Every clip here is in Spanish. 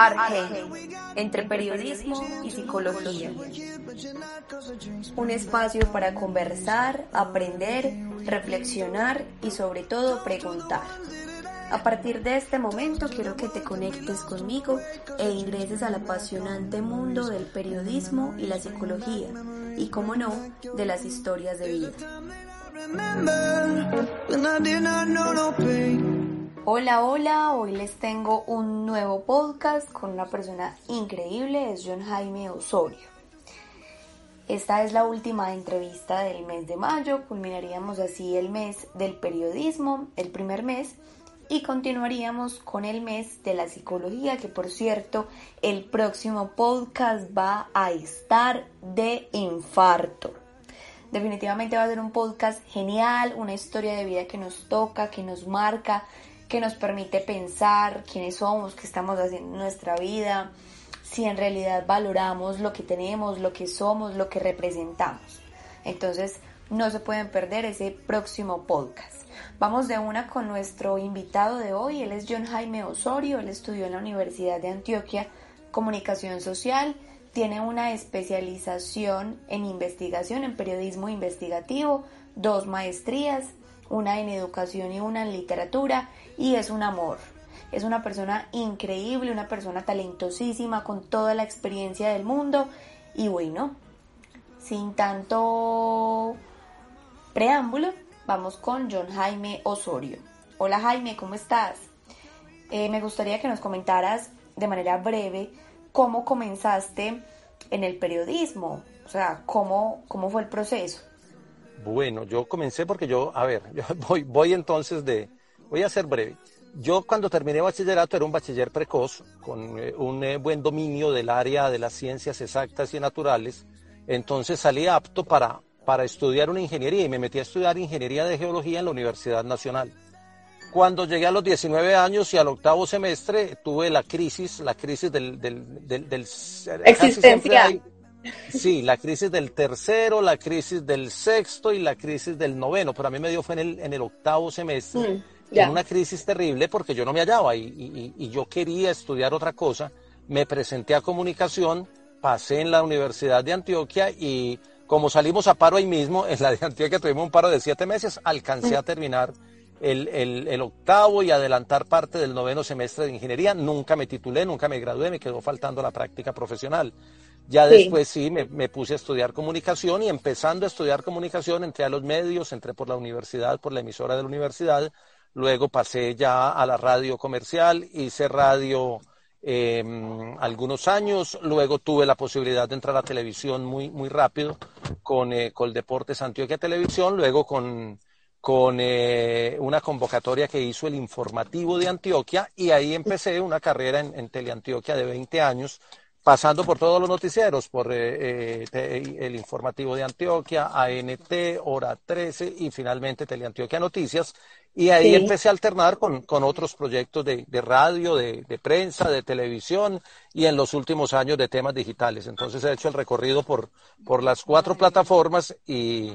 Argel, entre periodismo y psicología. Un espacio para conversar, aprender, reflexionar y sobre todo preguntar. A partir de este momento quiero que te conectes conmigo e ingreses al apasionante mundo del periodismo y la psicología y, como no, de las historias de vida. Hola, hola, hoy les tengo un nuevo podcast con una persona increíble, es John Jaime Osorio. Esta es la última entrevista del mes de mayo, culminaríamos así el mes del periodismo, el primer mes, y continuaríamos con el mes de la psicología, que por cierto, el próximo podcast va a estar de infarto. Definitivamente va a ser un podcast genial, una historia de vida que nos toca, que nos marca, que nos permite pensar quiénes somos, qué estamos haciendo en nuestra vida, si en realidad valoramos lo que tenemos, lo que somos, lo que representamos. Entonces, no se pueden perder ese próximo podcast. Vamos de una con nuestro invitado de hoy. Él es John Jaime Osorio. Él estudió en la Universidad de Antioquia Comunicación Social. Tiene una especialización en investigación, en periodismo investigativo, dos maestrías, una en educación y una en literatura y es un amor. Es una persona increíble, una persona talentosísima con toda la experiencia del mundo y bueno, sin tanto preámbulo, vamos con John Jaime Osorio. Hola Jaime, ¿cómo estás? Eh, me gustaría que nos comentaras de manera breve cómo comenzaste en el periodismo, o sea, cómo, cómo fue el proceso. Bueno, yo comencé porque yo, a ver, yo voy, voy entonces de, voy a ser breve. Yo cuando terminé bachillerato era un bachiller precoz, con eh, un eh, buen dominio del área de las ciencias exactas y naturales, entonces salí apto para, para estudiar una ingeniería y me metí a estudiar ingeniería de geología en la Universidad Nacional. Cuando llegué a los 19 años y al octavo semestre tuve la crisis, la crisis del... del, del, del Existencial. Sí, la crisis del tercero, la crisis del sexto y la crisis del noveno, pero a mí me dio fue en el, en el octavo semestre, mm, en una crisis terrible porque yo no me hallaba y, y, y, yo quería estudiar otra cosa. Me presenté a comunicación, pasé en la Universidad de Antioquia y como salimos a paro ahí mismo, en la de Antioquia tuvimos un paro de siete meses, alcancé a terminar el, el, el, octavo y adelantar parte del noveno semestre de ingeniería. Nunca me titulé, nunca me gradué, me quedó faltando la práctica profesional. Ya después sí, me, me, puse a estudiar comunicación y empezando a estudiar comunicación entré a los medios, entré por la universidad, por la emisora de la universidad, luego pasé ya a la radio comercial, hice radio eh, algunos años, luego tuve la posibilidad de entrar a televisión muy, muy rápido con, eh, con Deportes Antioquia Televisión, luego con, con eh, una convocatoria que hizo el informativo de Antioquia y ahí empecé una carrera en, en Teleantioquia de 20 años pasando por todos los noticieros, por eh, eh, el informativo de Antioquia, ANT, Hora 13 y finalmente Teleantioquia Noticias. Y ahí sí. empecé a alternar con, con otros proyectos de, de radio, de, de, prensa, de televisión y en los últimos años de temas digitales. Entonces he hecho el recorrido por, por las cuatro plataformas y,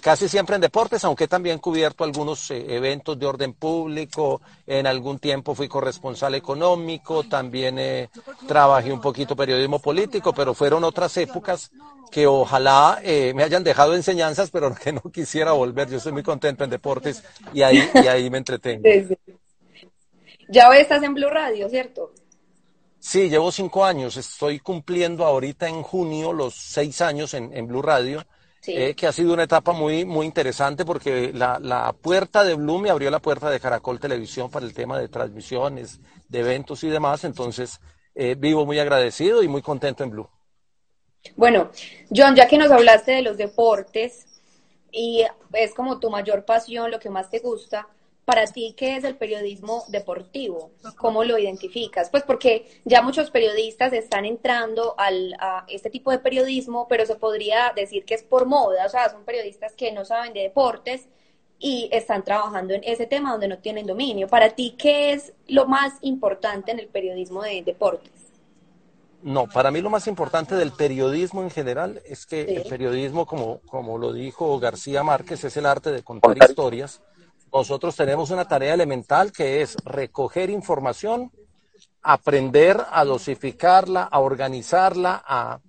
casi siempre en deportes, aunque también cubierto algunos eh, eventos de orden público. En algún tiempo fui corresponsal económico, también eh, trabajé un poquito periodismo político, pero fueron otras épocas que ojalá eh, me hayan dejado enseñanzas, pero que no quisiera volver. Yo estoy muy contento en deportes y ahí, y ahí me entretengo. Ya estás en Blue Radio, ¿cierto? Sí, llevo cinco años. Estoy cumpliendo ahorita en junio los seis años en, en Blue Radio. Sí. Eh, que ha sido una etapa muy, muy interesante porque la, la, puerta de Blue me abrió la puerta de Caracol Televisión para el tema de transmisiones, de eventos y demás. Entonces, eh, vivo muy agradecido y muy contento en Blue. Bueno, John, ya que nos hablaste de los deportes y es como tu mayor pasión, lo que más te gusta, para ti, ¿qué es el periodismo deportivo? ¿Cómo lo identificas? Pues porque ya muchos periodistas están entrando al, a este tipo de periodismo, pero se podría decir que es por moda, o sea, son periodistas que no saben de deportes y están trabajando en ese tema donde no tienen dominio. Para ti, ¿qué es lo más importante en el periodismo de deportes? No, para mí lo más importante del periodismo en general es que el periodismo, como, como lo dijo García Márquez, es el arte de contar historias nosotros tenemos una tarea elemental que es recoger información, aprender a dosificarla, a organizarla, a,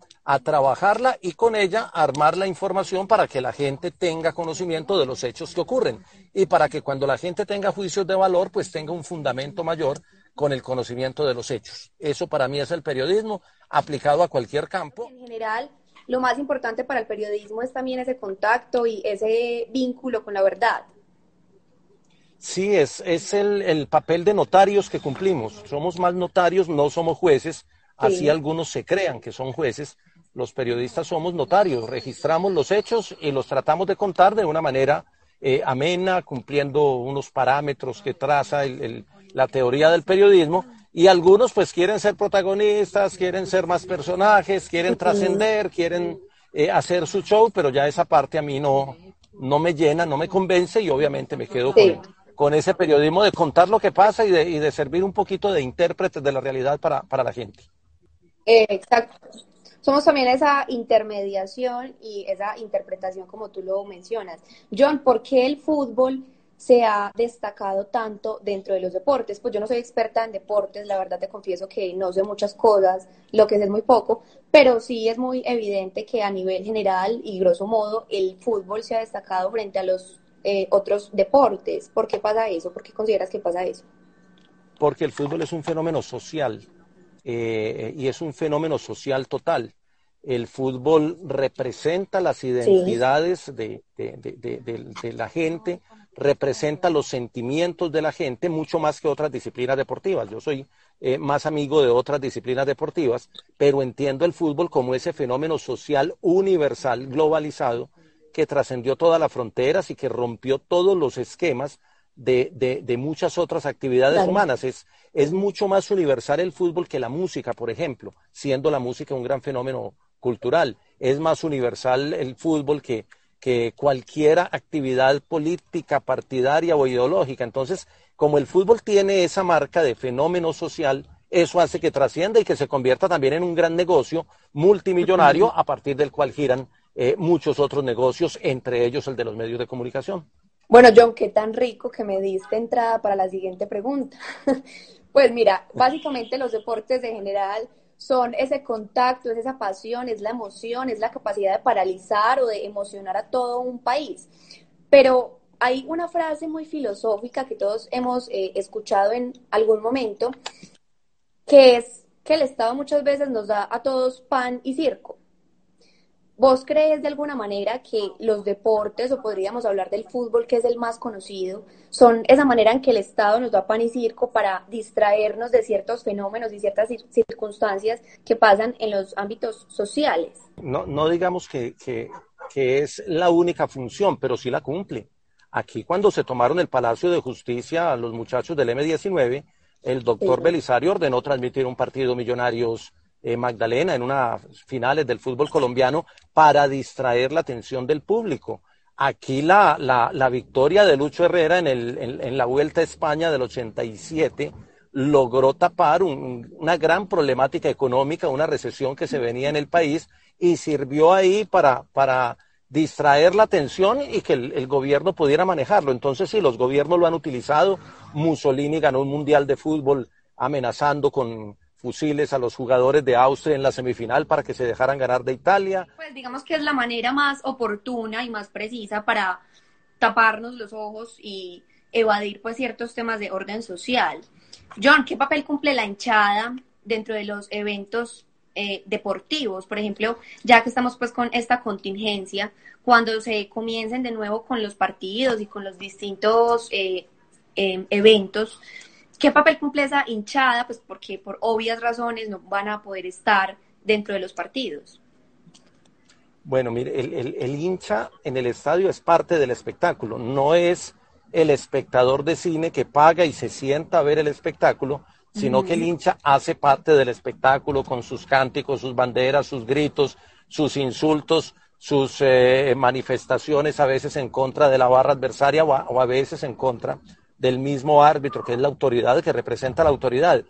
trabajarla y con ella armar la información para que la gente tenga conocimiento de los hechos que ocurren y para que cuando la gente tenga juicios de valor, pues tenga un fundamento mayor con el conocimiento de los hechos. Eso para mí es el periodismo aplicado a cualquier campo. En general, lo más importante para el periodismo es también ese contacto y ese vínculo con la verdad. Sí, es, es el, papel de notarios que cumplimos. Somos más notarios, no somos jueces. Así algunos se crean que son jueces. Los periodistas somos notarios, registramos los hechos y los tratamos de contar de una manera eh, amena, cumpliendo unos parámetros que traza la teoría del periodismo. Y algunos pues quieren ser protagonistas, quieren ser más personajes, quieren trascender, quieren eh, hacer su show, pero ya esa parte a mí no, no me llena, no me convence y obviamente me quedo con, con ese periodismo de contar lo que pasa y de, y de servir un poquito de intérprete de la realidad para, para la gente. exacto. Somos también esa intermediación y esa interpretación como tú lo mencionas. John, ¿por qué el fútbol se ha destacado tanto dentro de los deportes? Pues yo no soy experta en deportes, la verdad te confieso que no sé muchas cosas, lo que sé es muy poco, pero sí es muy evidente que a nivel general y grosso modo el fútbol se ha destacado frente a los eh, otros deportes. ¿Por qué pasa eso? ¿Por qué consideras que pasa eso? Porque el fútbol es un fenómeno social eh, y es un fenómeno social total. El fútbol representa las identidades de, la gente, representa los sentimientos de la gente mucho más que otras disciplinas deportivas. Yo soy eh, más amigo de otras disciplinas deportivas, pero entiendo el fútbol como ese fenómeno social universal, globalizado, que trascendió todas las fronteras y que rompió todos los esquemas de, de, muchas otras actividades humanas. Es, es mucho más universal el fútbol que la música, por ejemplo, siendo la música un gran fenómeno cultural. Es más universal el fútbol que, que cualquier actividad política, partidaria o ideológica. Entonces, como el fútbol tiene esa marca de fenómeno social, eso hace que trascienda y que se convierta también en un gran negocio multimillonario a partir del cual giran eh, muchos otros negocios, entre ellos el de los medios de comunicación. Bueno, John, qué tan rico que me diste entrada para la siguiente pregunta. pues mira, básicamente los deportes de general son ese contacto, es esa pasión, es la emoción, es la capacidad de paralizar o de emocionar a todo un país. Pero hay una frase muy filosófica que todos hemos eh, escuchado en algún momento, que es que el Estado muchas veces nos da a todos pan y circo. ¿Vos crees de alguna manera que los deportes, o podríamos hablar del fútbol, que es el más conocido, son esa manera en que el Estado nos da pan y circo para distraernos de ciertos fenómenos y ciertas circunstancias que pasan en los ámbitos sociales? No, no digamos que, que, que es la única función, pero sí la cumple. Aquí cuando se tomaron el Palacio de Justicia a los muchachos del M19, el doctor Belisario ordenó transmitir un partido Millonarios eh, Magdalena en unas finales del fútbol colombiano para distraer la atención del público. Aquí la, la, victoria de Lucho Herrera en, el, en, la Vuelta a España del 87 logró tapar una gran problemática económica, una recesión que se venía en el país y sirvió ahí para, para distraer la atención y que el, el, gobierno pudiera manejarlo. Entonces, sí, los gobiernos lo han utilizado. Mussolini ganó un mundial de fútbol amenazando con, fusiles a los jugadores de Austria en la semifinal para que se dejaran ganar de Italia. Pues digamos que es la manera más oportuna y más precisa para taparnos los ojos y evadir pues ciertos temas de orden social. John, ¿qué papel cumple la hinchada dentro de los eventos eh, deportivos? Por ejemplo, ya que estamos pues con esta contingencia, cuando se comiencen de nuevo con los partidos y con los distintos eh, em, eventos, ¿Qué papel cumple esa hinchada? Pues porque por obvias razones no van a poder estar dentro de los partidos. Bueno, mire, el, hincha en el estadio es parte del espectáculo, no es el espectador de cine que paga y se sienta a ver el espectáculo, sino que el hincha hace parte del espectáculo con sus cánticos, sus banderas, sus gritos, sus insultos, sus eh, manifestaciones a veces en contra de la barra adversaria o a, veces en contra del mismo árbitro, que es la autoridad que representa la autoridad.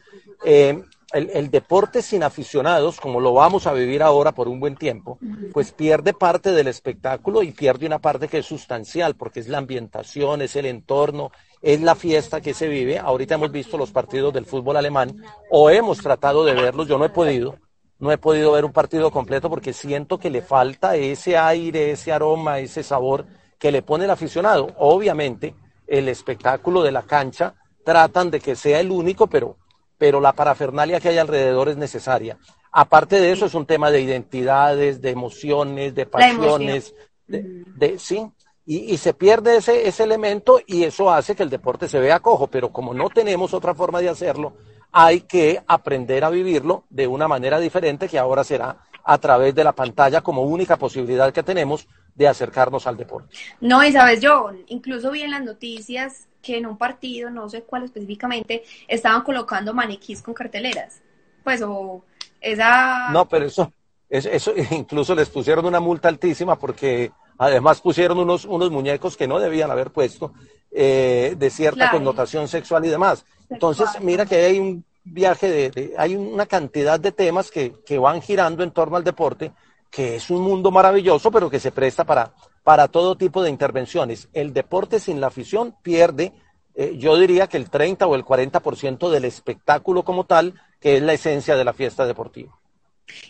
Eh, el, deporte sin aficionados, como lo vamos a vivir ahora por un buen tiempo, pues pierde parte del espectáculo y pierde una parte que es sustancial, porque es la ambientación, es el entorno, es la fiesta que se vive. Ahorita hemos visto los partidos del fútbol alemán o hemos tratado de verlos, yo no he podido, no he podido ver un partido completo porque siento que le falta ese aire, ese aroma, ese sabor que le pone el aficionado. Obviamente, el espectáculo de la cancha tratan de que sea el único, pero, pero la parafernalia que hay alrededor es necesaria. Aparte de eso, es un tema de identidades, de emociones, de pasiones, de, sí, y, y, se pierde ese, ese elemento y eso hace que el deporte se vea cojo, pero como no tenemos otra forma de hacerlo, hay que aprender a vivirlo de una manera diferente que ahora será a través de la pantalla como única posibilidad que tenemos de acercarnos al deporte. No, y sabes, yo incluso vi en las noticias que en un partido, no sé cuál específicamente, estaban colocando maniquís con carteleras. Pues, o esa... No, pero eso, eso, incluso les pusieron una multa altísima porque además pusieron unos, unos muñecos que no debían haber puesto eh, de cierta connotación sexual y demás. Entonces, mira que hay un viaje de, hay una cantidad de temas que, que, van girando en torno al deporte, que es un mundo maravilloso, pero que se presta para, para todo tipo de intervenciones. El deporte sin la afición pierde, eh, yo diría que el 30 o el 40% del espectáculo como tal, que es la esencia de la fiesta deportiva.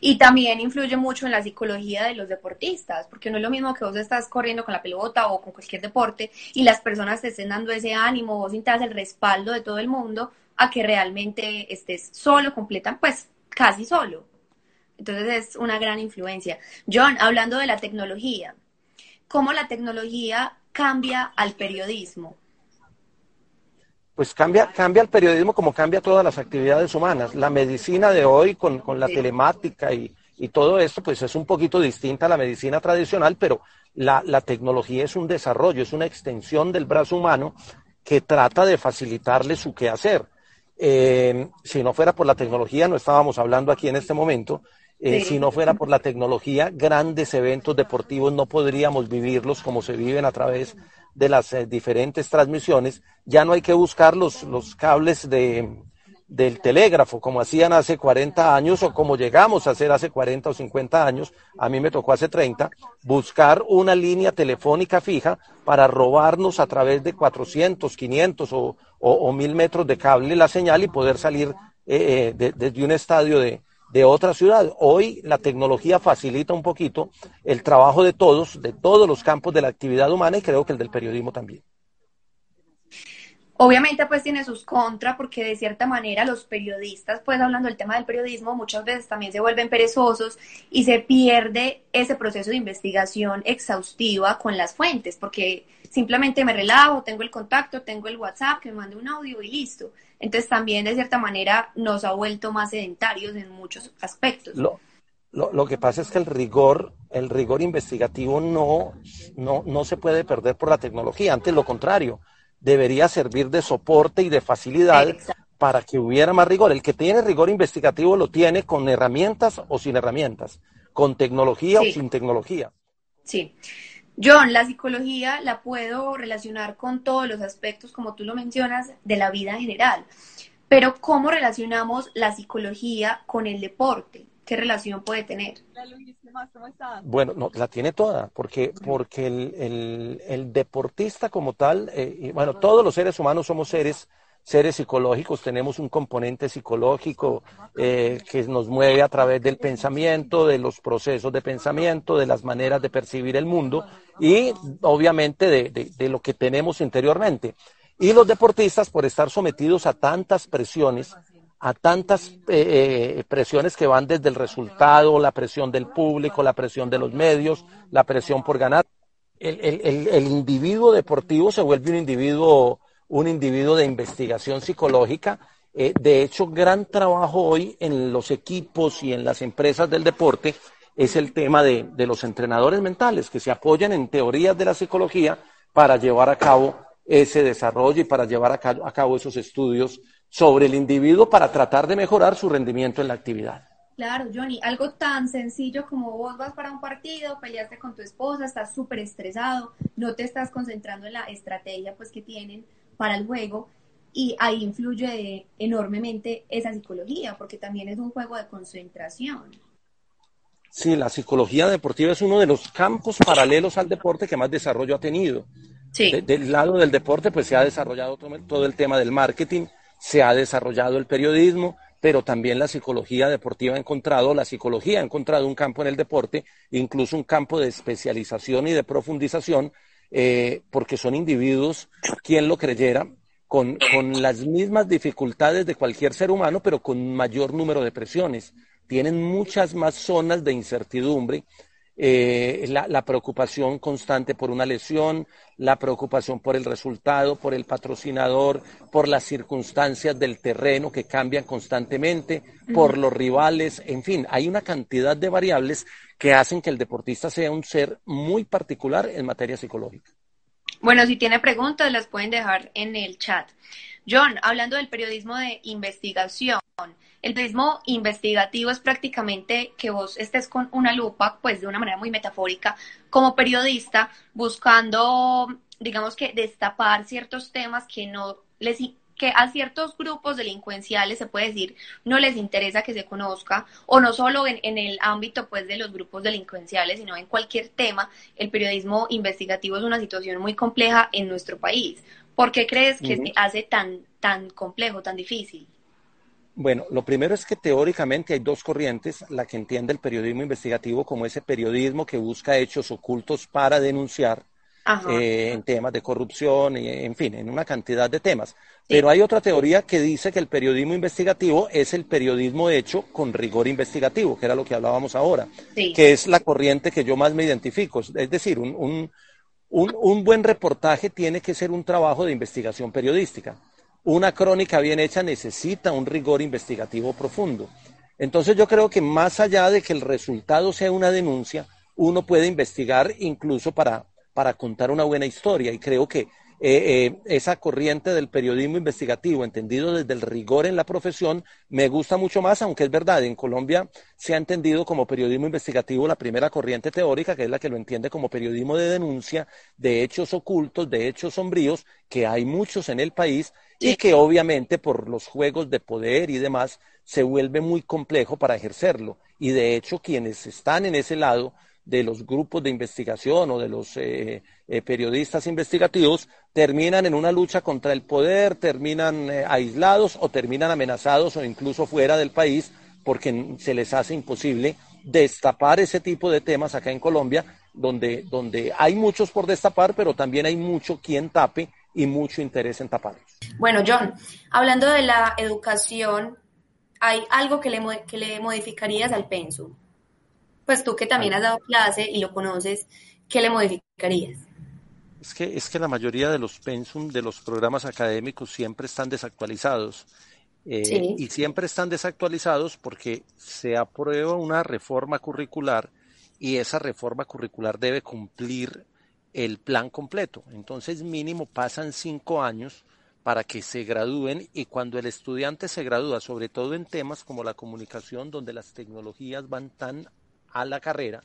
Y también influye mucho en la psicología de los deportistas, porque no es lo mismo que vos estás corriendo con la pelota o con cualquier deporte y las personas te estén dando ese ánimo, vos sientas el respaldo de todo el mundo, a que realmente estés solo, completa, pues casi solo. Entonces es una gran influencia. John, hablando de la tecnología, ¿cómo la tecnología cambia al periodismo? Pues cambia, cambia el periodismo como cambia todas las actividades humanas. La medicina de hoy con, la telemática y, todo esto, pues es un poquito distinta a la medicina tradicional, pero la, la tecnología es un desarrollo, es una extensión del brazo humano que trata de facilitarle su quehacer. Eh, si no fuera por la tecnología, no estábamos hablando aquí en este momento, eh, si no fuera por la tecnología, grandes eventos deportivos no podríamos vivirlos como se viven a través de las eh, diferentes transmisiones. Ya no hay que buscar los, los cables de, del telégrafo, como hacían hace 40 años o como llegamos a hacer hace 40 o 50 años, a mí me tocó hace 30, buscar una línea telefónica fija para robarnos a través de 400, 500 o, o, 1000 metros de cable la señal y poder salir eh, eh, desde un estadio de, de otra ciudad. Hoy la tecnología facilita un poquito el trabajo de todos, de todos los campos de la actividad humana y creo que el del periodismo también. Obviamente pues tiene sus contras porque de cierta manera los periodistas, pues hablando del tema del periodismo, muchas veces también se vuelven perezosos y se pierde ese proceso de investigación exhaustiva con las fuentes porque simplemente me relajo, tengo el contacto, tengo el WhatsApp, que me mande un audio y listo. Entonces también de cierta manera nos ha vuelto más sedentarios en muchos aspectos. Lo, lo, que pasa es que el rigor, el rigor investigativo no, no, no se puede perder por la tecnología, antes lo contrario debería servir de soporte y de facilidad para que hubiera más rigor. El que tiene rigor investigativo lo tiene con herramientas o sin herramientas, con tecnología o sin tecnología. Sí. John, la psicología la puedo relacionar con todos los aspectos, como tú lo mencionas, de la vida general. Pero ¿cómo relacionamos la psicología con el deporte? ¿Qué relación puede tener? Bueno, no, la tiene toda, porque, porque el, el, deportista como tal, eh, y bueno, todos los seres humanos somos seres, seres psicológicos, tenemos un componente psicológico eh, que nos mueve a través del pensamiento, de los procesos de pensamiento, de las maneras de percibir el mundo y obviamente de, de, de lo que tenemos interiormente. Y los deportistas, por estar sometidos a tantas presiones, a tantas eh, eh, presiones que van desde el resultado, la presión del público, la presión de los medios, la presión por ganar. El, individuo deportivo se vuelve un individuo, un individuo de investigación psicológica. Eh, de hecho, gran trabajo hoy en los equipos y en las empresas del deporte es el tema de, los entrenadores mentales, que se apoyan en teorías de la psicología para llevar a cabo ese desarrollo y para llevar a cabo esos estudios sobre el individuo para tratar de mejorar su rendimiento en la actividad. Claro, Johnny, algo tan sencillo como vos vas para un partido, peleaste con tu esposa, estás súper estresado, no te estás concentrando en la estrategia pues que tienen para el juego y ahí influye enormemente esa psicología porque también es un juego de concentración. Sí, la psicología deportiva es uno de los campos paralelos al deporte que más desarrollo ha tenido. Sí. del lado del deporte pues se ha desarrollado todo el tema del marketing, se ha desarrollado el periodismo, pero también la psicología deportiva ha encontrado, la psicología ha encontrado un campo en el deporte, incluso un campo de especialización y de profundización, eh, porque son individuos, quien lo creyera, con, con las mismas dificultades de cualquier ser humano, pero con mayor número de presiones. Tienen muchas más zonas de incertidumbre eh, la, preocupación constante por una lesión, la preocupación por el resultado, por el patrocinador, por las circunstancias del terreno que cambian constantemente, por los rivales, en fin, hay una cantidad de variables que hacen que el deportista sea un ser muy particular en materia psicológica. Bueno, si tiene preguntas, las pueden dejar en el chat. John, hablando del periodismo de investigación, el periodismo investigativo es prácticamente que vos estés con una lupa, pues de una manera muy metafórica, como periodista, buscando, digamos que, destapar ciertos temas que no les que a ciertos grupos delincuenciales se puede decir no les interesa que se conozca o no solo en, el ámbito pues de los grupos delincuenciales sino en cualquier tema el periodismo investigativo es una situación muy compleja en nuestro país ¿por qué crees que se hace tan tan complejo tan difícil? Bueno, lo primero es que teóricamente hay dos corrientes, la que entiende el periodismo investigativo como ese periodismo que busca hechos ocultos para denunciar eh, en temas de corrupción, y, en fin, en una cantidad de temas. Pero hay otra teoría que dice que el periodismo investigativo es el periodismo hecho con rigor investigativo, que era lo que hablábamos ahora, que es la corriente que yo más me identifico. Es decir, un, un buen reportaje tiene que ser un trabajo de investigación periodística una crónica bien hecha necesita un rigor investigativo profundo. Entonces yo creo que más allá de que el resultado sea una denuncia, uno puede investigar incluso para, para contar una buena historia. Y creo que eh, eh, esa corriente del periodismo investigativo, entendido desde el rigor en la profesión, me gusta mucho más, aunque es verdad, en Colombia se ha entendido como periodismo investigativo la primera corriente teórica, que es la que lo entiende como periodismo de denuncia de hechos ocultos, de hechos sombríos, que hay muchos en el país y que obviamente por los juegos de poder y demás se vuelve muy complejo para ejercerlo. Y de hecho quienes están en ese lado de los grupos de investigación o de los eh, eh, periodistas investigativos terminan en una lucha contra el poder, terminan eh, aislados o terminan amenazados o incluso fuera del país porque se les hace imposible destapar ese tipo de temas acá en Colombia, donde, donde hay muchos por destapar, pero también hay mucho quien tape y mucho interés en taparlos. Bueno, John, hablando de la educación, ¿hay algo que le, que le modificarías al pensum? Pues tú que también has dado clase y lo conoces, ¿qué le modificarías? Es que, es que la mayoría de los pensum de los programas académicos siempre están desactualizados. Eh, y siempre están desactualizados porque se aprueba una reforma curricular y esa reforma curricular debe cumplir el plan completo. Entonces mínimo pasan cinco años para que se gradúen y cuando el estudiante se gradúa, sobre todo en temas como la comunicación, donde las tecnologías van tan a la carrera.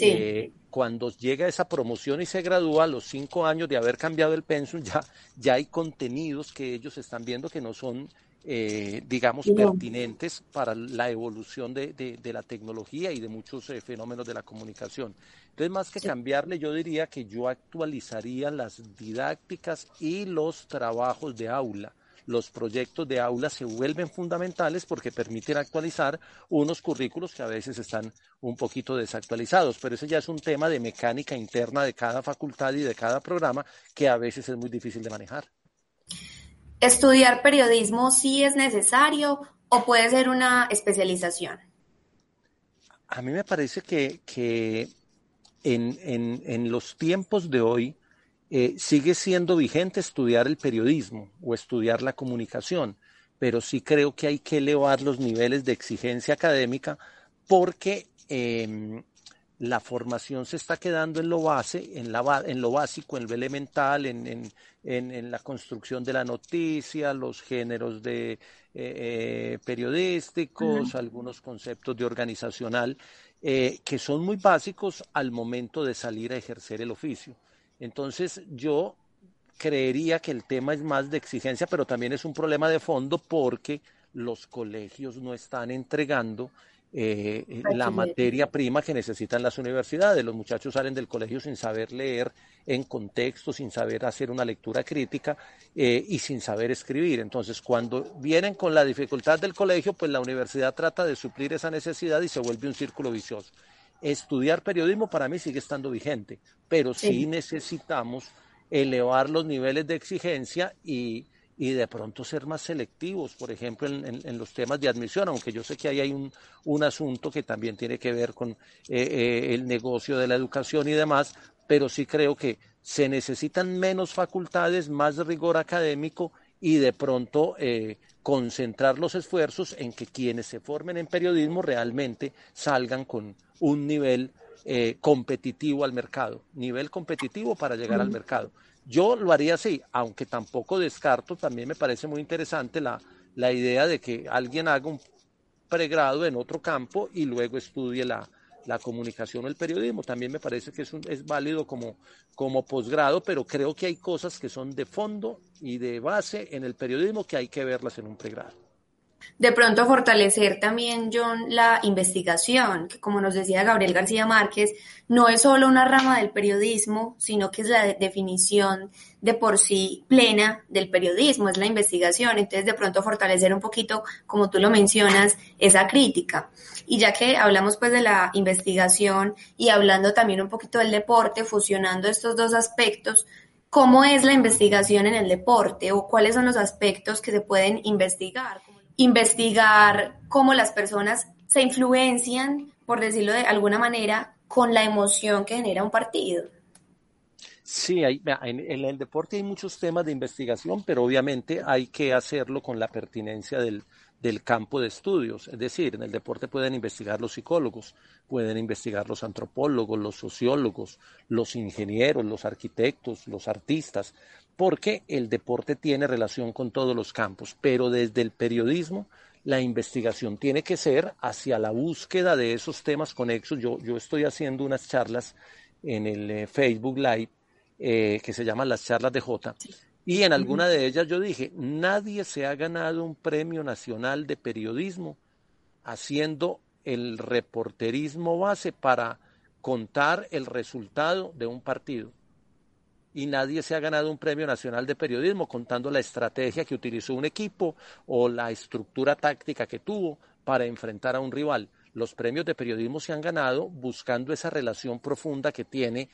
Eh, cuando llega esa promoción y se gradúa, a los cinco años de haber cambiado el pensum, ya, ya hay contenidos que ellos están viendo que no son, eh, digamos, pertinentes para la evolución de, de, la tecnología y de muchos eh, fenómenos de la comunicación. Entonces, más que cambiarle, yo diría que yo actualizaría las didácticas y los trabajos de aula los proyectos de aula se vuelven fundamentales porque permiten actualizar unos currículos que a veces están un poquito desactualizados, pero ese ya es un tema de mecánica interna de cada facultad y de cada programa que a veces es muy difícil de manejar. ¿Estudiar periodismo sí es necesario o puede ser una especialización? A mí me parece que, en los tiempos de hoy, eh, sigue siendo vigente estudiar el periodismo o estudiar la comunicación, pero sí creo que hay que elevar los niveles de exigencia académica porque em, la formación se está quedando en lo base, en, la, en lo básico, en lo elemental, en, en, la construcción de la noticia, los géneros de eh, eh, periodísticos, algunos conceptos de organizacional, eh, que son muy básicos al momento de salir a ejercer el oficio. Entonces yo creería que el tema es más de exigencia, pero también es un problema de fondo porque los colegios no están entregando eh, eh, la materia prima que necesitan las universidades. Los muchachos salen del colegio sin saber leer en contexto, sin saber hacer una lectura crítica eh, y sin saber escribir. Entonces, cuando vienen con la dificultad del colegio, pues la universidad trata de suplir esa necesidad y se vuelve un círculo vicioso. Estudiar periodismo para mí sigue estando vigente, pero sí necesitamos elevar los niveles de exigencia y y de pronto ser más selectivos, por ejemplo, en, los temas de admisión, aunque yo sé que ahí hay un, un asunto que también tiene que ver con eh, eh, el negocio de la educación y demás, pero sí creo que se necesitan menos facultades, más rigor académico y de pronto eh, concentrar los esfuerzos en que quienes se formen en periodismo realmente salgan con un nivel competitivo al mercado, nivel competitivo para llegar al mercado. Yo lo haría así, aunque tampoco descarto, también me parece muy interesante la, la idea de que alguien haga un pregrado en otro campo y luego estudie la, la comunicación o el periodismo. También me parece que es, es válido como, como posgrado, pero creo que hay cosas que son de fondo y de base en el periodismo que hay que verlas en un pregrado. De pronto fortalecer también, John, la investigación, que como nos decía Gabriel García Márquez, no es solo una rama del periodismo, sino que es la definición de por sí plena del periodismo, es la investigación. Entonces, de pronto fortalecer un poquito, como tú lo mencionas, esa crítica. Y ya que hablamos pues de la investigación y hablando también un poquito del deporte, fusionando estos dos aspectos, ¿cómo es la investigación en el deporte o cuáles son los aspectos que se pueden investigar? Investigar cómo las personas se influencian, por decirlo de alguna manera, con la emoción que genera un partido. Sí, hay, en, el deporte hay muchos temas de investigación, pero obviamente hay que hacerlo con la pertinencia del, del campo de estudios. Es decir, en el deporte pueden investigar los psicólogos, pueden investigar los antropólogos, los sociólogos, los ingenieros, los arquitectos, los artistas, porque el deporte tiene relación con todos los campos, pero desde el periodismo la investigación tiene que ser hacia la búsqueda de esos temas conexos. Yo, yo estoy haciendo unas charlas en el eh, Facebook Live eh, que se llaman las charlas de J. Y en alguna de ellas yo dije, nadie se ha ganado un premio nacional de periodismo haciendo el reporterismo base para contar el resultado de un partido y nadie se ha ganado un premio nacional de periodismo contando la estrategia que utilizó un equipo o la estructura táctica que tuvo para enfrentar a un rival. Los premios de periodismo se han ganado buscando esa relación profunda que tiene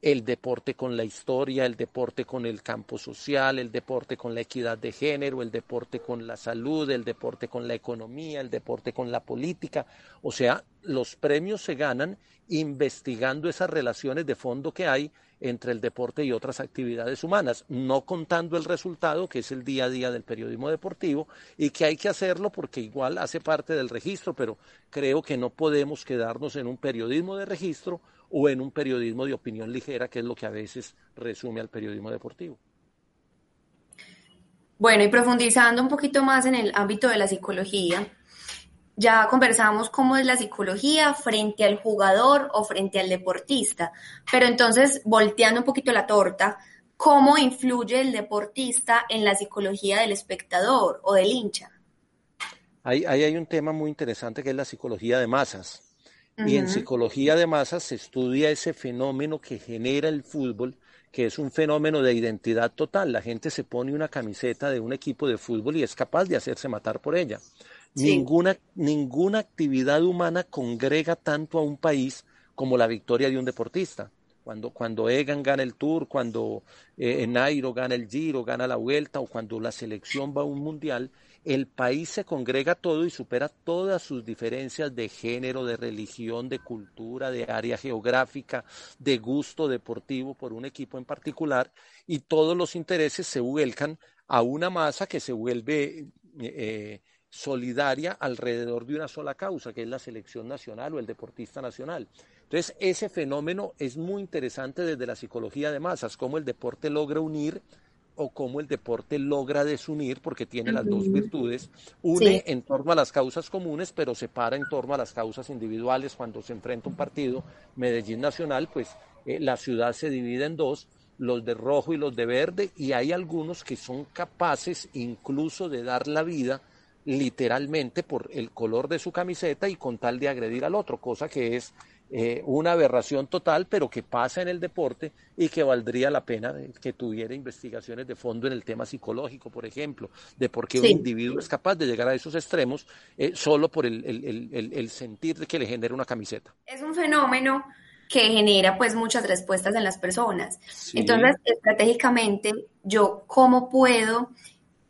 el deporte con la historia, el deporte con el campo social, el deporte con la equidad de género, el deporte con la salud, el deporte con la economía, el deporte con la política. O sea, los premios se ganan investigando esas relaciones de fondo que hay entre el deporte y otras actividades humanas, no contando el resultado, que es el día a día del periodismo deportivo, y que hay que hacerlo porque igual hace parte del registro, pero creo que no podemos quedarnos en un periodismo de registro o en un periodismo de opinión ligera, que es lo que a veces resume al periodismo deportivo. Bueno, y profundizando un poquito más en el ámbito de la psicología, ya conversamos cómo es la psicología frente al jugador o frente al deportista, pero entonces, volteando un poquito la torta, ¿cómo influye el deportista en la psicología del espectador o del hincha? Ahí, hay un tema muy interesante que es la psicología de masas. Y en psicología de masas se estudia ese fenómeno que genera el fútbol, que es un fenómeno de identidad total. La gente se pone una camiseta de un equipo de fútbol y es capaz de hacerse matar por ella. Ninguna, ninguna actividad humana congrega tanto a un país como la victoria de un deportista. Cuando, cuando Egan gana el Tour, cuando eh, Nairo gana el Giro, gana la Vuelta, o cuando la selección va a un mundial, el país se congrega todo y supera todas sus diferencias de género, de religión, de cultura, de área geográfica, de gusto deportivo por un equipo en particular, y todos los intereses se vuelcan a una masa que se vuelve eh, solidaria alrededor de una sola causa, que es la selección nacional o el deportista nacional. Entonces, ese fenómeno es muy interesante desde la psicología de masas, cómo el deporte logra unir o cómo el deporte logra desunir, porque tiene las dos virtudes, une en torno a las causas comunes, pero separa en torno a las causas individuales. Cuando se enfrenta un partido, Medellín Nacional, pues eh, la ciudad se divide en dos, los de rojo y los de verde, y hay algunos que son capaces incluso de dar la vida literalmente por el color de su camiseta y con tal de agredir al otro, cosa que es eh, una aberración total, pero que pasa en el deporte y que valdría la pena que tuviera investigaciones de fondo en el tema psicológico, por ejemplo, de por qué un individuo es capaz de llegar a esos extremos eh, solo por el, el, el, sentir de que le genera una camiseta. Es un fenómeno que genera pues muchas respuestas en las personas. Entonces, estratégicamente, yo cómo puedo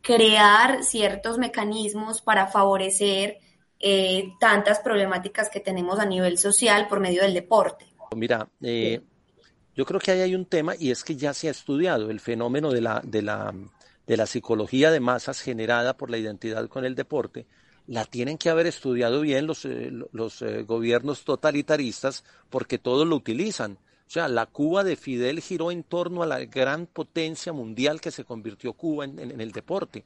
crear ciertos mecanismos para favorecer eh, tantas problemáticas que tenemos a nivel social por medio del deporte. Mira, eh, yo creo que ahí hay un tema y es que ya se ha estudiado el fenómeno de la, de la, de la psicología de masas generada por la identidad con el deporte. La tienen que haber estudiado bien los, eh, los gobiernos totalitaristas porque todos lo utilizan. O sea, la Cuba de Fidel giró en torno a la gran potencia mundial que se convirtió Cuba en el deporte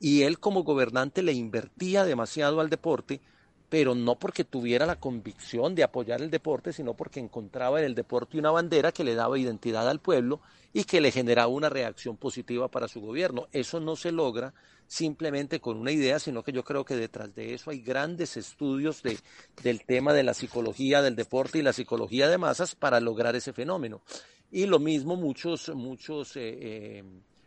y él como gobernante le invertía demasiado al deporte, pero no porque tuviera la convicción de apoyar el deporte, sino porque encontraba en el deporte una bandera que le daba identidad al pueblo y que le generaba una reacción positiva para su gobierno. Eso no se logra simplemente con una idea, sino que yo creo que detrás de eso hay grandes estudios de, del tema de la psicología del deporte y la psicología de masas para lograr ese fenómeno. Y lo mismo muchos, muchos eh, eh,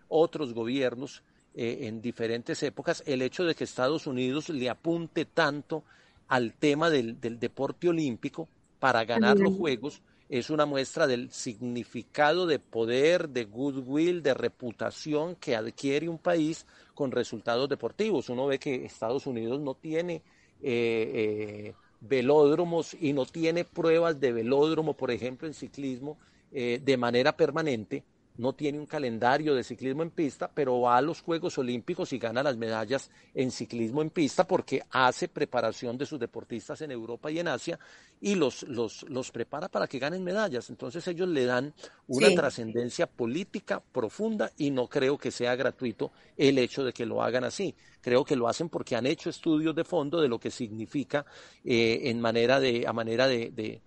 otros gobiernos eh, en diferentes épocas, el hecho de que Estados Unidos le apunte tanto al tema del, deporte olímpico para ganar los Juegos es una muestra del significado de poder, de goodwill, de reputación que adquiere un país con resultados deportivos. Uno ve que Estados Unidos no tiene eh, eh, velódromos y no tiene pruebas de velódromo, por ejemplo, en ciclismo, de manera permanente, no tiene un calendario de ciclismo en pista, pero va a los Juegos Olímpicos y gana las medallas en ciclismo en pista porque hace preparación de sus deportistas en Europa y en Asia y los, los, los prepara para que ganen medallas. Entonces ellos le dan una trascendencia política profunda y no creo que sea gratuito el hecho de que lo hagan así. Creo que lo hacen porque han hecho estudios de fondo de lo que significa eh, en manera de, a manera de, de,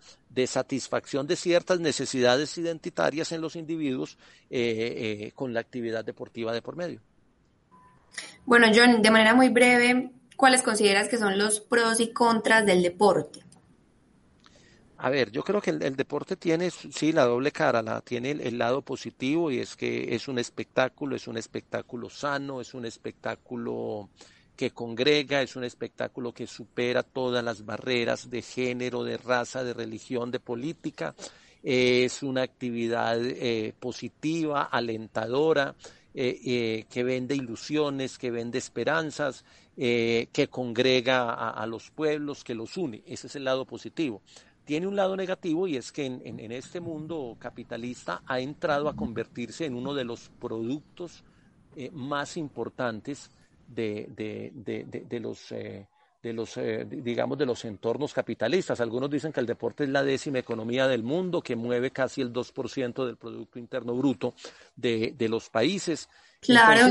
satisfacción de ciertas necesidades identitarias en los individuos eh, eh, con la actividad deportiva de por medio. Bueno, John, de manera muy breve, ¿cuáles consideras que son los pros y contras del deporte? A ver, yo creo que el, deporte tiene, sí, la doble cara, la, tiene el, lado positivo y es que es un espectáculo, es un espectáculo sano, es un espectáculo que congrega, es un espectáculo que supera todas las barreras de género, de raza, de religión, de política, es una actividad eh, positiva, alentadora, eh, eh, que vende ilusiones, que vende esperanzas, que congrega a los pueblos, que los une. Ese es el lado positivo tiene un lado negativo y es que en, este mundo capitalista ha entrado a convertirse en uno de los productos más importantes de, los eh, de los eh, digamos de los entornos capitalistas. Algunos dicen que el deporte es la décima economía del mundo, que mueve casi el 2% del producto interno bruto de, los países. Claro,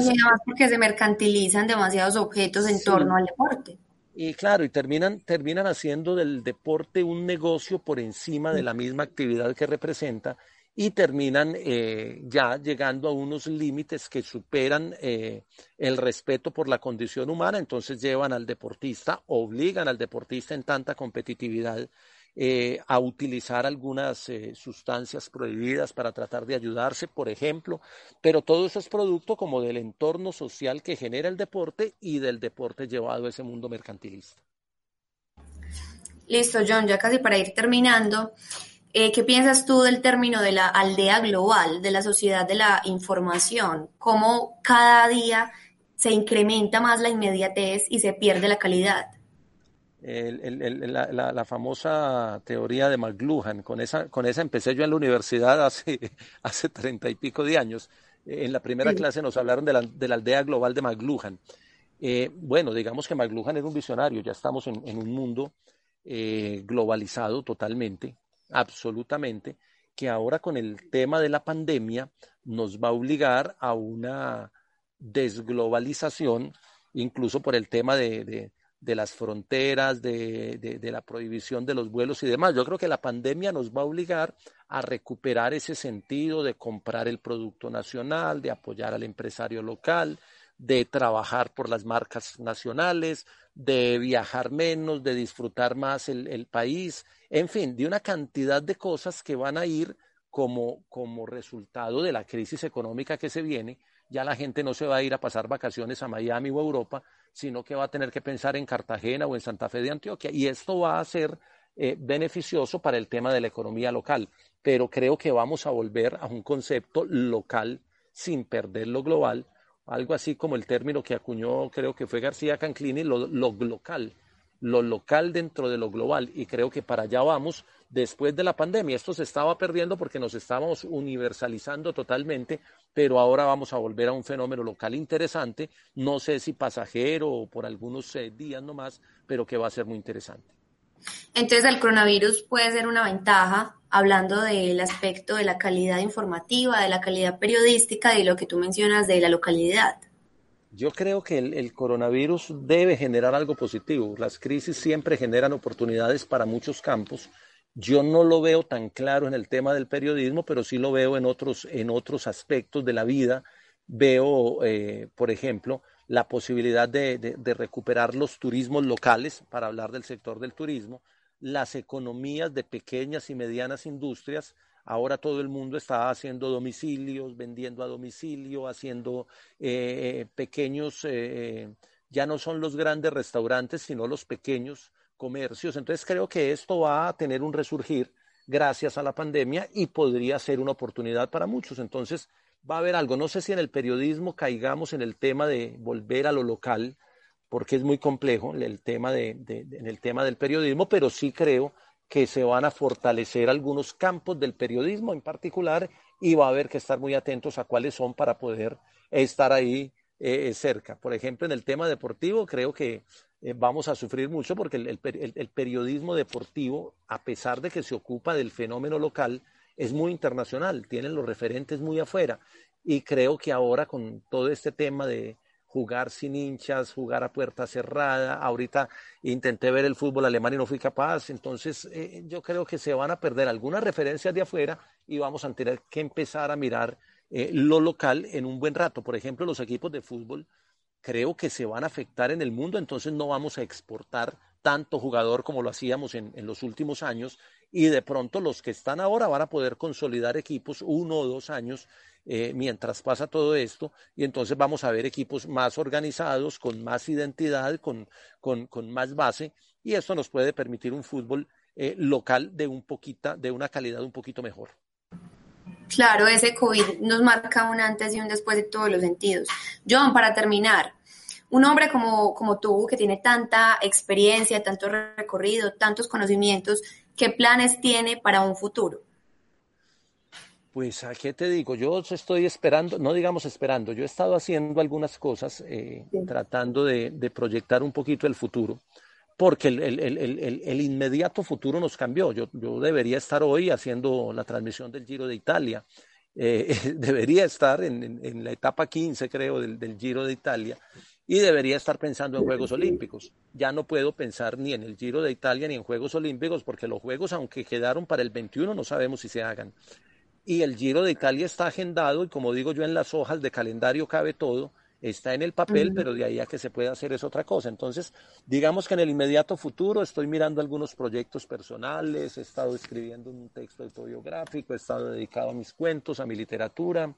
porque se mercantilizan demasiados objetos en torno al deporte. Y claro, y terminan, terminan haciendo del deporte un negocio por encima de la misma actividad que representa y terminan eh, ya llegando a unos límites que superan eh, el respeto por la condición humana, entonces llevan al deportista, obligan al deportista en tanta competitividad eh, a utilizar algunas sustancias prohibidas para tratar de ayudarse, por ejemplo, pero todo eso es producto como del entorno social que genera el deporte y del deporte llevado a ese mundo mercantilista. Listo, John, ya casi para ir terminando. Eh, ¿Qué piensas tú del término de la aldea global, de la sociedad de la información? ¿Cómo cada día se incrementa más la inmediatez y se pierde la calidad? la, famosa teoría de McLuhan. Con esa, con esa empecé yo en la universidad hace, hace treinta y pico de años. En la primera clase nos hablaron de la, de la aldea global de McLuhan. Eh, bueno, digamos que McLuhan era un visionario, ya estamos en, un mundo eh, globalizado totalmente, absolutamente, que ahora con el tema de la pandemia nos va a obligar a una desglobalización, incluso por el tema de, las fronteras, de, la prohibición de los vuelos y demás. Yo creo que la pandemia nos va a obligar a recuperar ese sentido de comprar el producto nacional, de apoyar al empresario local, de trabajar por las marcas nacionales, de viajar menos, de disfrutar más el país en fin, de una cantidad de cosas que van a ir como, como resultado de la crisis económica que se viene. Ya la gente no se va a ir a pasar vacaciones a Miami o a Europa, sino que va a tener que pensar en Cartagena o en Santa Fe de Antioquia. Y esto va a ser eh, beneficioso para el tema de la economía local. Pero creo que vamos a volver a un concepto local sin perder lo global, algo así como el término que acuñó, creo que fue García Canclini, lo, lo local lo local dentro de lo global y creo que para allá vamos después de la pandemia. Esto se estaba perdiendo porque nos estábamos universalizando totalmente, pero ahora vamos a volver a un fenómeno local interesante, no sé si pasajero o por algunos eh, días nomás, pero que va a ser muy interesante. Entonces el coronavirus puede ser una ventaja, hablando del aspecto de la calidad informativa, de la calidad periodística y lo que tú mencionas de la localidad. Yo creo que el, coronavirus debe generar algo positivo. Las crisis siempre generan oportunidades para muchos campos. Yo no lo veo tan claro en el tema del periodismo, pero sí lo veo en otros, en otros aspectos de la vida. Veo, eh, por ejemplo, la posibilidad de recuperar los turismos locales, para hablar del sector del turismo, las economías de pequeñas y medianas industrias, Ahora todo el mundo está haciendo domicilios, vendiendo a domicilio, haciendo eh, pequeños, eh, ya no son los grandes restaurantes, sino los pequeños comercios. Entonces creo que esto va a tener un resurgir gracias a la pandemia y podría ser una oportunidad para muchos. Entonces va a haber algo. No sé si en el periodismo caigamos en el tema de volver a lo local, porque es muy complejo el tema de, en el tema del periodismo, pero sí creo que se van a fortalecer algunos campos del periodismo en particular y va a haber que estar muy atentos a cuáles son para poder estar ahí eh, cerca. Por ejemplo, en el tema deportivo creo que eh, vamos a sufrir mucho porque el, periodismo deportivo, a pesar de que se ocupa del fenómeno local, es muy internacional, tienen los referentes muy afuera. Y creo que ahora con todo este tema de, jugar sin hinchas, jugar a puerta cerrada. Ahorita intenté ver el fútbol alemán y no fui capaz. Entonces, eh, yo creo que se van a perder algunas referencias de afuera y vamos a tener que empezar a mirar eh, lo local en un buen rato. Por ejemplo, los equipos de fútbol creo que se van a afectar en el mundo, entonces no vamos a exportar tanto jugador como lo hacíamos en, en los últimos años y de pronto los que están ahora van a poder consolidar equipos uno o dos años eh, mientras pasa todo esto y entonces vamos a ver equipos más organizados, con más identidad, con, más base y esto nos puede permitir un fútbol eh, local de, un poquita, de una calidad un poquito mejor. Claro, ese COVID nos marca un antes y un después de todos los sentidos. John, para terminar, un hombre como, como tú, que tiene tanta experiencia, tanto recorrido, tantos conocimientos, ¿qué planes tiene para un futuro? Pues, ¿a qué te digo? Yo estoy esperando, no digamos esperando, yo he estado haciendo algunas cosas, eh, tratando de, proyectar un poquito el futuro, porque el, inmediato futuro nos cambió. Yo, debería estar hoy haciendo la transmisión del Giro de Italia, eh, debería estar en, la etapa 15, creo, del, del Giro de Italia, y debería estar pensando en Juegos Olímpicos. Ya no puedo pensar ni en el Giro de Italia ni en Juegos Olímpicos, porque los Juegos, aunque quedaron para el 21, no sabemos si se hagan y el Giro de Italia está agendado y como digo yo en las hojas de calendario cabe todo, está en el papel, pero de ahí a que se pueda hacer es otra cosa. Entonces, digamos que en el inmediato futuro estoy mirando algunos proyectos personales, he estado escribiendo un texto autobiográfico, he estado dedicado a mis cuentos, a mi literatura,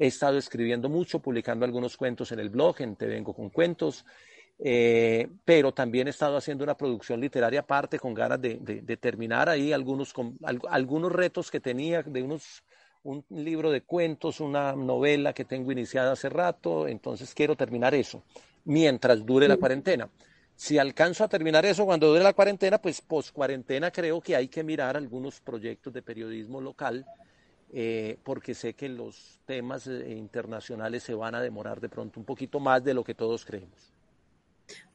he estado escribiendo mucho, publicando algunos cuentos en el blog, en Te Vengo con Cuentos, eh, pero también he estado haciendo una producción literaria aparte con ganas de, terminar ahí algunos, algunos retos que tenía de unos un libro de cuentos, una novela que tengo iniciada hace rato, entonces quiero terminar eso mientras dure la cuarentena. Si alcanzo a terminar eso cuando dure la cuarentena, pues post cuarentena creo que hay que mirar algunos proyectos de periodismo local, eh, porque sé que los temas eh, internacionales se van a demorar de pronto un poquito más de lo que todos creemos.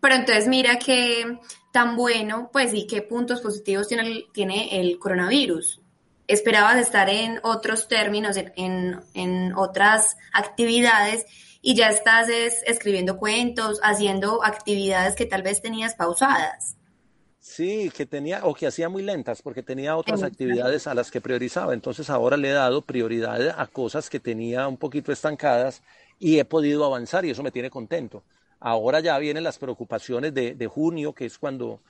Pero entonces mira que tan bueno, pues y qué puntos positivos tiene el, tiene el coronavirus. Esperabas estar en otros términos, en, en, otras actividades y ya estás escribiendo cuentos, haciendo actividades que tal vez tenías pausadas. Sí, que tenía, o que hacía muy lentas, porque tenía otras actividades a las que priorizaba. Entonces ahora le he dado prioridad a cosas que tenía un poquito estancadas y he podido avanzar y eso me tiene contento. Ahora ya vienen las preocupaciones de, de junio, que es cuando,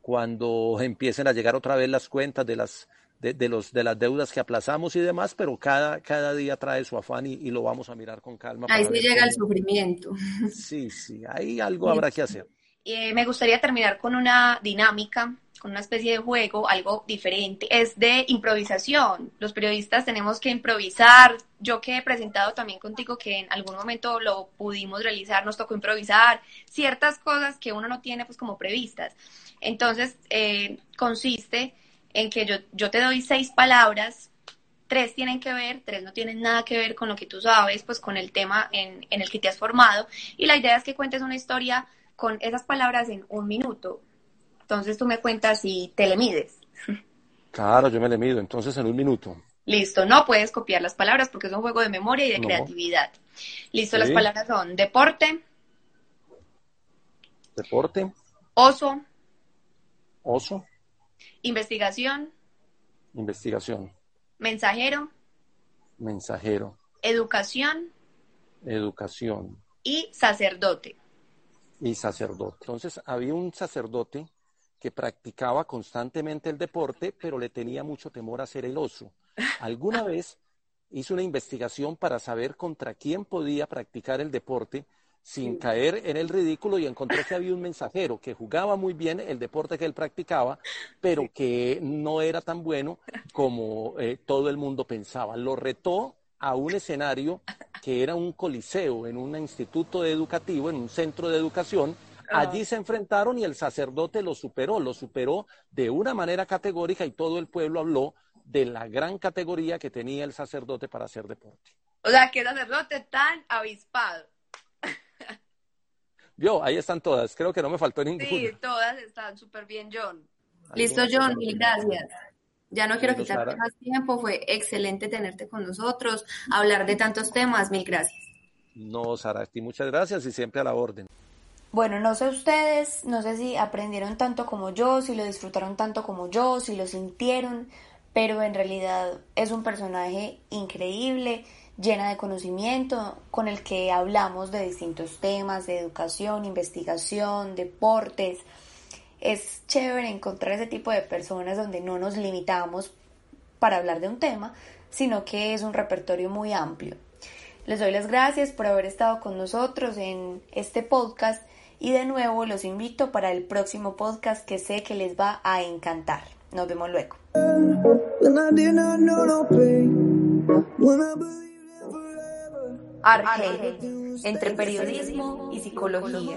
cuando empiecen a llegar otra vez las cuentas de las, de, los, de las deudas que aplazamos y demás, pero cada, cada día trae su afán y, lo vamos a mirar con calma. Ahí sí llega el sufrimiento. Sí, sí, ahí algo habrá que hacer. Eh, me gustaría terminar con una dinámica, con una especie de juego, algo diferente. Es de improvisación. Los periodistas tenemos que improvisar. Yo que he presentado también contigo que en algún momento lo pudimos realizar, nos tocó improvisar ciertas cosas que uno no tiene pues como previstas. Entonces, eh, consiste en que yo, yo te doy seis palabras tres tienen que ver, tres no tienen nada que ver con lo que tú sabes, pues con el tema en, en, el que te has formado. Y la idea es que cuentes una historia con esas palabras en un minuto. Entonces tú me cuentas si te le mides. Claro, yo me le mido, entonces en un minuto. Listo, no puedes copiar las palabras porque es un juego de memoria y de creatividad. Listo, las palabras son deporte. Deporte. Oso. Oso. Investigación. Investigación. Mensajero. Mensajero. Educación. Educación. Y sacerdote y sacerdote. Entonces había un sacerdote que practicaba constantemente el deporte, pero le tenía mucho temor a ser el oso. Alguna vez hizo una investigación para saber contra quién podía practicar el deporte sin caer en el ridículo y encontró que había un mensajero que jugaba muy bien el deporte que él practicaba, pero que no era tan bueno como eh, todo el mundo pensaba. Lo retó a un escenario que era un coliseo, en un instituto educativo, en un centro de educación. Ah. Allí se enfrentaron y el sacerdote lo superó, lo superó de una manera categórica y todo el pueblo habló de la gran categoría que tenía el sacerdote para hacer deporte. O sea, qué sacerdote tan avispado. Vio, ahí están todas, creo que no me faltó ninguna. Sí, todas están súper bien, John. Listo, John, mil gracias. Ya no quiero quitarte más tiempo, fue excelente tenerte con nosotros, hablar de tantos temas, mil gracias. No, Sara, muchas gracias y siempre a la orden. Bueno, no sé ustedes, no sé si aprendieron tanto como yo, si lo disfrutaron tanto como yo, si lo sintieron, pero en realidad es un personaje increíble, llena de conocimiento, con el que hablamos de distintos temas, de educación, investigación, deportes, es chévere encontrar ese tipo de personas donde no nos limitamos para hablar de un tema, sino que es un repertorio muy amplio. Les doy las gracias por haber estado con nosotros en este podcast y de nuevo los invito para el próximo podcast que sé que les va a encantar. Nos vemos luego. Arge, entre periodismo y psicología.